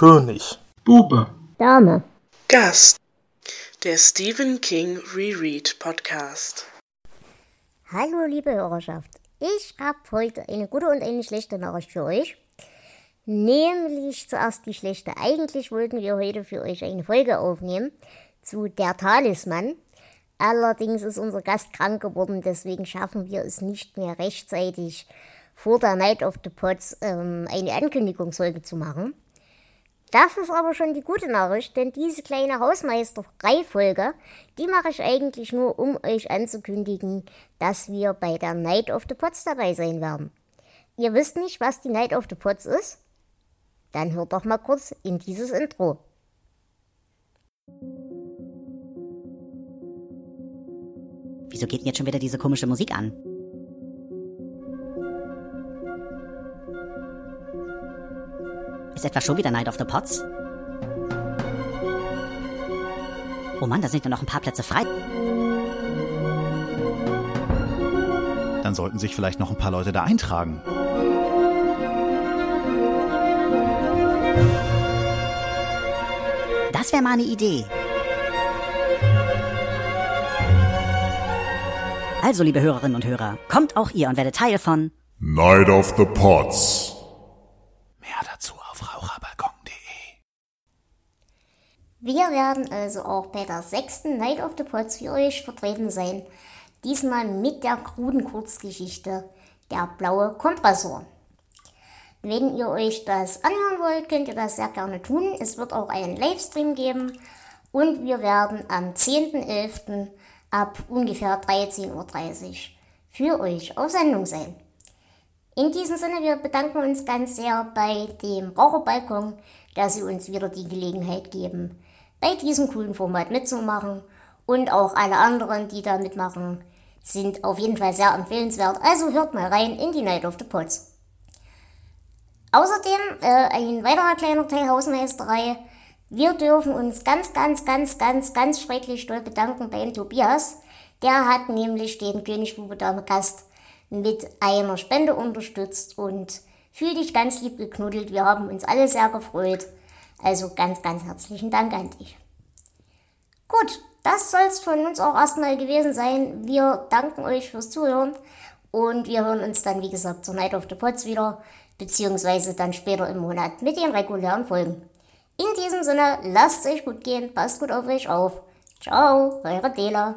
König. Bube. Dame. Gast. Der Stephen King Reread Podcast. Hallo liebe Hörerschaft. Ich habe heute eine gute und eine schlechte Nachricht für euch. Nämlich zuerst die schlechte. Eigentlich wollten wir heute für euch eine Folge aufnehmen zu Der Talisman. Allerdings ist unser Gast krank geworden, deswegen schaffen wir es nicht mehr rechtzeitig vor der Night of the Pots ähm, eine Ankündigungsfolge zu machen. Das ist aber schon die gute Nachricht, denn diese kleine Hausmeisterei-Folge, die mache ich eigentlich nur, um euch anzukündigen, dass wir bei der Night of the Pots dabei sein werden. Ihr wisst nicht, was die Night of the Pots ist? Dann hört doch mal kurz in dieses Intro. Wieso geht denn jetzt schon wieder diese komische Musik an? Ist etwa schon wieder Night of the Pots? Oh Mann, da sind ja noch ein paar Plätze frei. Dann sollten sich vielleicht noch ein paar Leute da eintragen. Das wäre mal eine Idee. Also, liebe Hörerinnen und Hörer, kommt auch ihr und werdet Teil von Night of the Pots. Mehr dazu auf raucherbalkon.de. Wir werden also auch bei der sechsten Night of the Pots für euch vertreten sein. Diesmal mit der kruden Kurzgeschichte Der blaue Kompressor. Wenn ihr euch das anhören wollt, könnt ihr das sehr gerne tun. Es wird auch einen Livestream geben und wir werden am 10.11. ab ungefähr 13.30 Uhr für euch auf Sendung sein. In diesem Sinne, wir bedanken uns ganz sehr bei dem Raucherbalkon, dass sie uns wieder die Gelegenheit geben, bei diesem coolen Format mitzumachen. Und auch alle anderen, die da mitmachen, sind auf jeden Fall sehr empfehlenswert. Also hört mal rein in die Night of the Pots. Außerdem äh, ein weiterer kleiner Teil Hausmeisterei. Wir dürfen uns ganz, ganz, ganz, ganz, ganz schrecklich doll bedanken beim Tobias. Der hat nämlich den König Bube Dame Gast mit einer Spende unterstützt und fühl dich ganz lieb geknuddelt. Wir haben uns alle sehr gefreut. Also ganz, ganz herzlichen Dank an dich. Gut, das soll es von uns auch erstmal gewesen sein. Wir danken euch fürs Zuhören und wir hören uns dann, wie gesagt, zur Night of the Pots wieder beziehungsweise dann später im Monat mit den regulären Folgen. In diesem Sinne, lasst euch gut gehen, passt gut auf euch auf. Ciao, eure Dela.